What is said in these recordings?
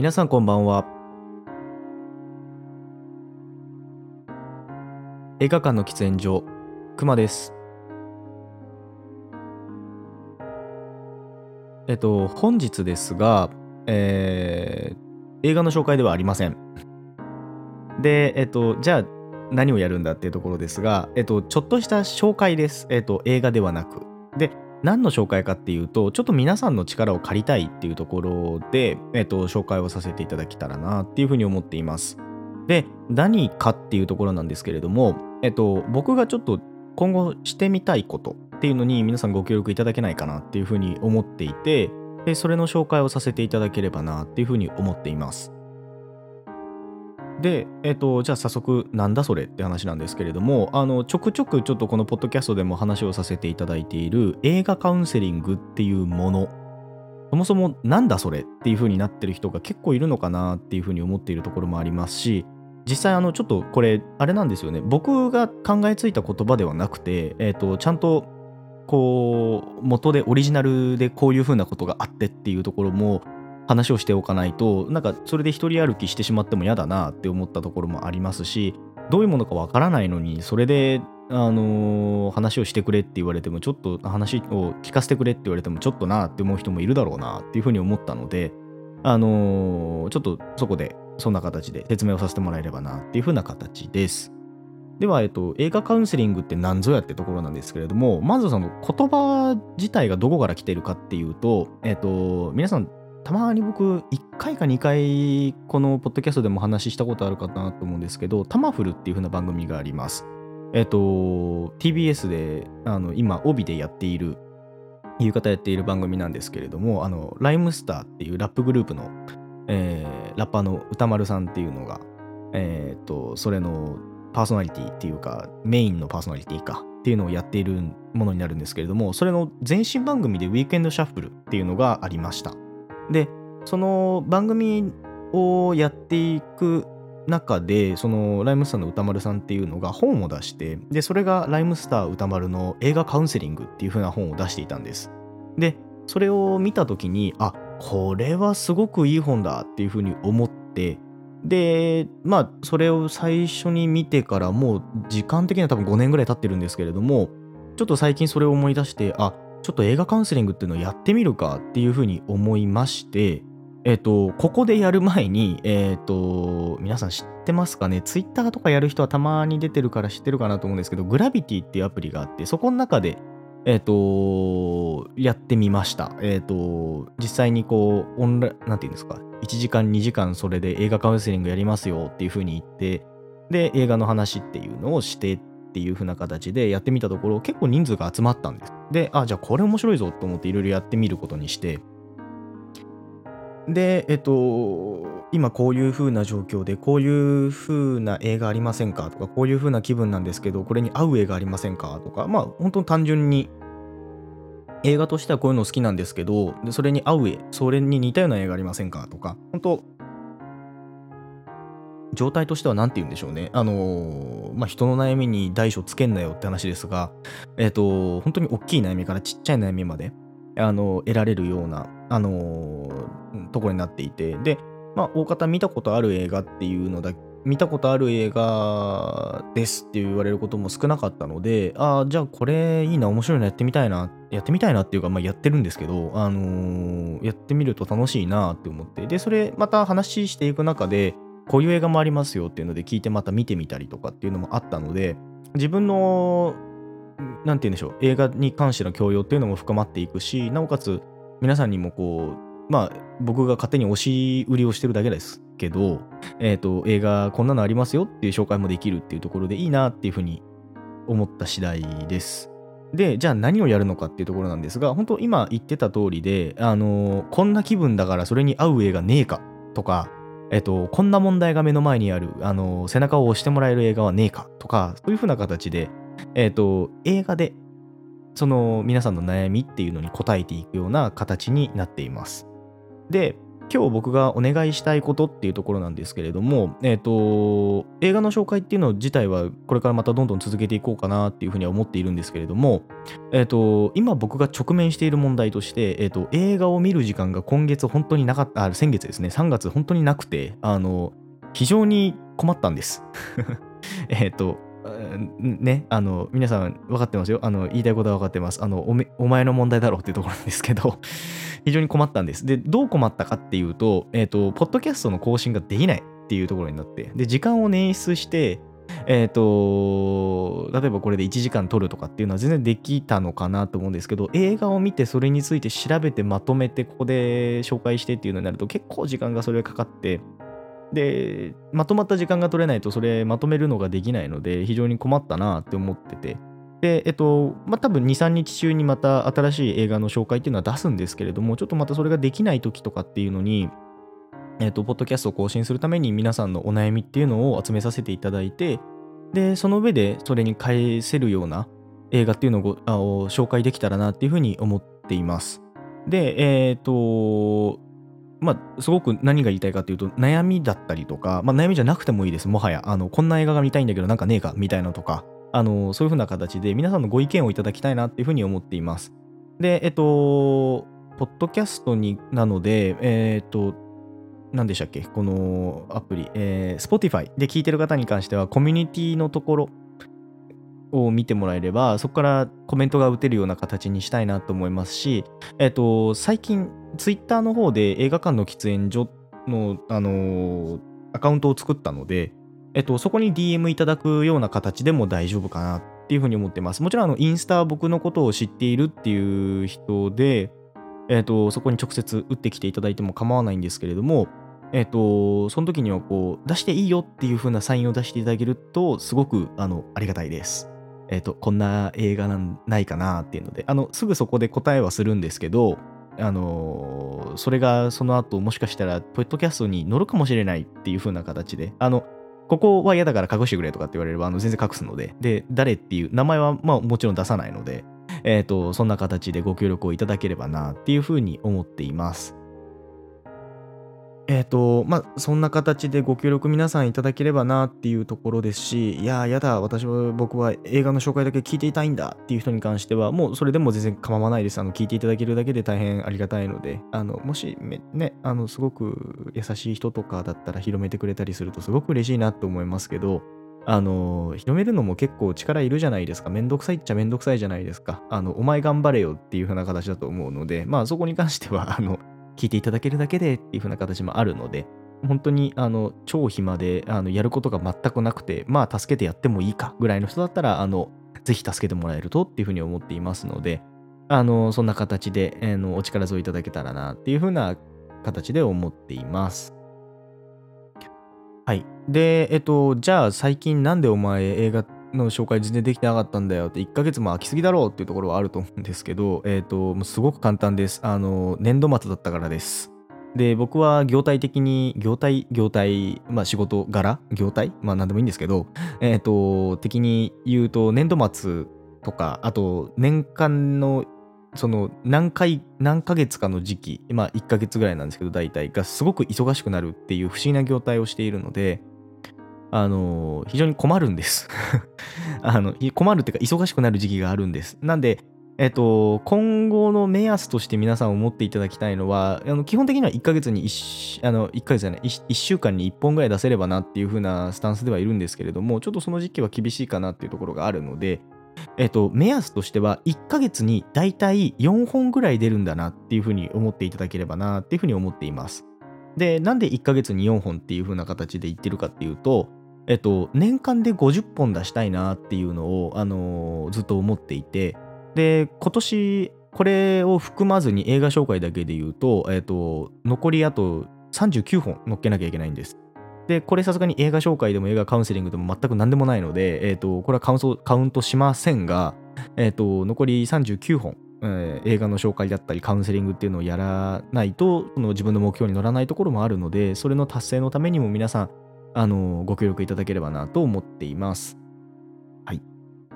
皆さんこんばんは。映画館の喫煙所、くまです。えっと、本日ですが、えー映画の紹介ではありません。で、えっと、じゃあ何をやるんだっていうところですが、えっと、ちょっとした紹介です。えっと、映画ではなく。で、何の紹介かっていうと、ちょっと皆さんの力を借りたいっていうところで、えっと、紹介をさせていただけたらなっていうふうに思っています。で、何かっていうところなんですけれども、えっと、僕がちょっと今後してみたいことっていうのに皆さんご協力いただけないかなっていうふうに思っていて、でそれの紹介をさせていただければなっていうふうに思っています。で、えっと、じゃあ早速なんだそれって話なんですけれども、あの、ちょくちょくちょっとこのポッドキャストでも話をさせていただいている映画カウンセリングっていうもの、そもそもなんだそれっていう風になってる人が結構いるのかなっていう風に思っているところもありますし、実際あのちょっとこれあれなんですよね。僕が考えついた言葉ではなくて、えっとちゃんとこう元でオリジナルでこういう風なことがあってっていうところも話をしておかないとなんかそれで一人歩きしてしまっても嫌だなって思ったところもありますしどういうものかわからないのにそれであのー話をしてくれって言われてもちょっと話を聞かせてくれって言われてもちょっとなって思う人もいるだろうなっていうふうに思ったのであのーちょっとそこでそんな形で説明をさせてもらえればなっていうふうな形です。では、えっと、映画カウンセリングって何ぞやってところなんですけれども、まずその言葉自体がどこから来てるかっていうと、えっと、皆さん、たまに僕、1回か2回、このポッドキャストでもお話ししたことあるかなと思うんですけど、タマフルっていう風な番組があります。えっと、TBS で、あの、今、帯でやっている、夕方やっている番組なんですけれども、あの、ライムスターっていうラップグループの、えーラッパーの歌丸さんっていうのが、えっと、それのパーソナリティっていうか、メインのパーソナリティかっていうのをやっているものになるんですけれども、それの前身番組でウィークエンドシャッフルっていうのがありました。で、その番組をやっていく中で、そのライムスターの歌丸さんっていうのが本を出して、で、それがライムスター歌丸の映画カウンセリングっていう風な本を出していたんです。で、それを見たときに、あ、これはすごくいい本だっていう風に思って、で、まあ、それを最初に見てからもう時間的には多分5年ぐらい経ってるんですけれども、ちょっと最近それを思い出して、あ、ちょっと映画カウンセリングっていうのをやってみるかっていう風に思いまして、えっ、と、ここでやる前に、えっ、と、皆さん知ってますかね？ツイッターとかやる人はたまに出てるから知ってるかなと思うんですけど、グラビティっていうアプリがあって、そこの中で、えっ、と、やってみました。えっ、と、実際にこう、オンラ、なんていうんですか、1時間、2時間それで映画カウンセリングやりますよっていう風に言って、で、映画の話っていうのをしてっっていう風な形でやってみたところ、結構人数が集まったんです。で、あ、じゃあこれ面白いぞと思っていろいろやってみることにして、で、えっと、今こういう風な状況で、こういう風な映画ありませんかとか、こういう風な気分なんですけど、これに合う映画ありませんかとか、まあ、本当に単純に、映画としてはこういうの好きなんですけど、でそれに合う絵、それに似たような映画ありませんかとか、本当状態としては何て言うんでしょうね。あのーまあ、人の悩みに大小つけんなよって話ですが、えっ、と、本当に大きい悩みからちっちゃい悩みまで、あの得られるような、あのところになっていて、で、まあ、大方見たことある映画っていうのだ見たことある映画ですって言われることも少なかったので、ああ、じゃあこれいいな、面白いのやってみたいな、やってみたいなっていうか、まあやってるんですけど、あのーやってみると楽しいなって思って、で、それまた話していく中で、こういう映画もありますよっていうので聞いてまた見てみたりとかっていうのもあったので、自分の、なんて言うんでしょう、映画に関しての教養っていうのも深まっていくし、なおかつ皆さんにもこう、まあ僕が勝手に押し売りをしてるだけですけど、えっ、と、映画こんなのありますよっていう紹介もできるっていうところでいいなっていうふうに思った次第です。で、じゃあ何をやるのかっていうところなんですが、本当今言ってた通りで、あのこんな気分だからそれに合う映画ねえかとか、えっと、こんな問題が目の前にある、あの背中を押してもらえる映画はねえかとか、そういうふうな形で、えっと、映画で、その皆さんの悩みっていうのに答えていくような形になっています。で、今日僕がお願いしたいことっていうところなんですけれども、えっ、と、映画の紹介っていうの自体はこれからまたどんどん続けていこうかなっていうふうには思っているんですけれども、えっ、と、今僕が直面している問題として、えっ、と、映画を見る時間が今月本当になかった、あ、先月ですね、3月本当になくて、あの、非常に困ったんです。えっと、ね、あの、皆さん分かってますよ。あの、言いたいことは分かってます。あの、おお前の問題だろうっていうところなんですけど、非常に困ったんです。で、どう困ったかっていうと、えっ、ー、と、ポッドキャストの更新ができないっていうところになって、で、時間を捻出して、えっ、ー、と、例えばこれで1時間撮るとかっていうのは全然できたのかなと思うんですけど、映画を見てそれについて調べてまとめてここで紹介してっていうのになると結構時間がそれがかかって、で、まとまった時間が取れないとそれまとめるのができないので非常に困ったなって思ってて。で、えっと、まあ、多分2、3日中にまた新しい映画の紹介っていうのは出すんですけれども、ちょっとまたそれができない時とかっていうのに、えっと、ポッドキャストを更新するために皆さんのお悩みっていうのを集めさせていただいて、で、その上でそれに返せるような映画っていうのをあを紹介できたらなっていうふうに思っています。で、えっ、と、まあ、すごく何が言いたいかっていうと、悩みだったりとか、まあ、悩みじゃなくてもいいです。もはや、あの、こんな映画が見たいんだけど、なんかねえか、みたいなとか、あの、そういう風な形で皆さんのご意見をいただきたいなっていう風に思っています。で、えっと、ポッドキャストに、なので、えっと、何でしたっけ？このアプリ、えー、Spotify で聞いてる方に関しては、コミュニティのところを見てもらえれば、そこからコメントが打てるような形にしたいなと思いますし、えっと、最近、Twitter の方で映画館の喫煙所の、あの、アカウントを作ったので、えっと、そこに DM いただくような形でも大丈夫かなっていうふうに思ってます。もちろん、あの、インスタ僕のことを知っているっていう人で、えっと、そこに直接打ってきていただいても構わないんですけれども、えっと、その時にはこう、出していいよっていう風なサインを出していただけると、すごく、あの、ありがたいです。えっと、こんな映画なんないかなっていうので、あの、すぐそこで答えはするんですけど、あの、それがその後、もしかしたら、ポッドキャストに乗るかもしれないっていう風な形で、あの、ここは嫌だから隠してくれとかって言われれば、あの全然隠すので、で、誰っていう名前はまあもちろん出さないので、えっ、ー、と、そんな形でご協力をいただければなっていうふうに思っています。えっ、ー、と、まあ、そんな形でご協力皆さんいただければなっていうところですし、いや、やだ、私は、僕は映画の紹介だけ聞いていたいんだっていう人に関しては、もうそれでも全然構わないです。あの、聞いていただけるだけで大変ありがたいので、あの、もし、ね、あの、すごく優しい人とかだったら広めてくれたりするとすごく嬉しいなと思いますけど、あの、広めるのも結構力いるじゃないですか。めんどくさいっちゃめんどくさいじゃないですか。あの、お前頑張れよっていう風な形だと思うので、まあそこに関しては、あの、聞いていただけるだけでっていう風な形もあるので、本当にあの超暇であのやることが全くなくて、まあ助けてやってもいいかぐらいの人だったら、あのぜひ助けてもらえるとっていうふうに思っていますので、あのそんな形で、あのお力添えいただけたらなっていうふうな形で思っています。はい。で、えっと、じゃあ最近なんでお前映画の紹介全然できてなかったんだよって1ヶ月も空きすぎだろうっていうところはあると思うんですけど、えっ、ー、と、もうすごく簡単です。あの、年度末だったからです。で、僕は業態的に、業態、業態、まあ仕事柄業態まあ何でもいいんですけど、えっ、ー、と、的に言うと年度末とか、あと年間のその何回、何ヶ月かの時期、まあ1ヶ月ぐらいなんですけど、大体がすごく忙しくなるっていう不思議な業態をしているので、あの、非常に困るんです あの、困るっていうか、忙しくなる時期があるんです。なんで、えっと、今後の目安として皆さん思っていただきたいのは、あの基本的には1ヶ月に1、あの1ヶ月じゃない1、1週間に1本ぐらい出せればなっていう風なスタンスではいるんですけれども、ちょっとその時期は厳しいかなっていうところがあるので、えっと、目安としては1ヶ月にだいたい4本ぐらい出るんだなっていう風に思っていただければなっていう風に思っています。で、なんで1ヶ月に4本っていう風な形で言ってるかっていうと、えっと、年間で50本出したいなっていうのを、あのー、ずっと思っていて、で、今年、これを含まずに映画紹介だけで言うと、えっと、残りあと39本乗っけなきゃいけないんです。で、これさすがに映画紹介でも映画カウンセリングでも全く何でもないので、えっと、これはカウンカウントしませんが、えっと、残り39本、えー、映画の紹介だったりカウンセリングっていうのをやらないと、その自分の目標に乗らないところもあるので、それの達成のためにも皆さん、あの、ご協力いただければなと思っています。はい。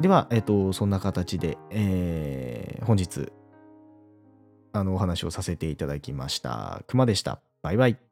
では、えっと、そんな形で、えー、本日、あの、お話をさせていただきました。熊でした。バイバイ。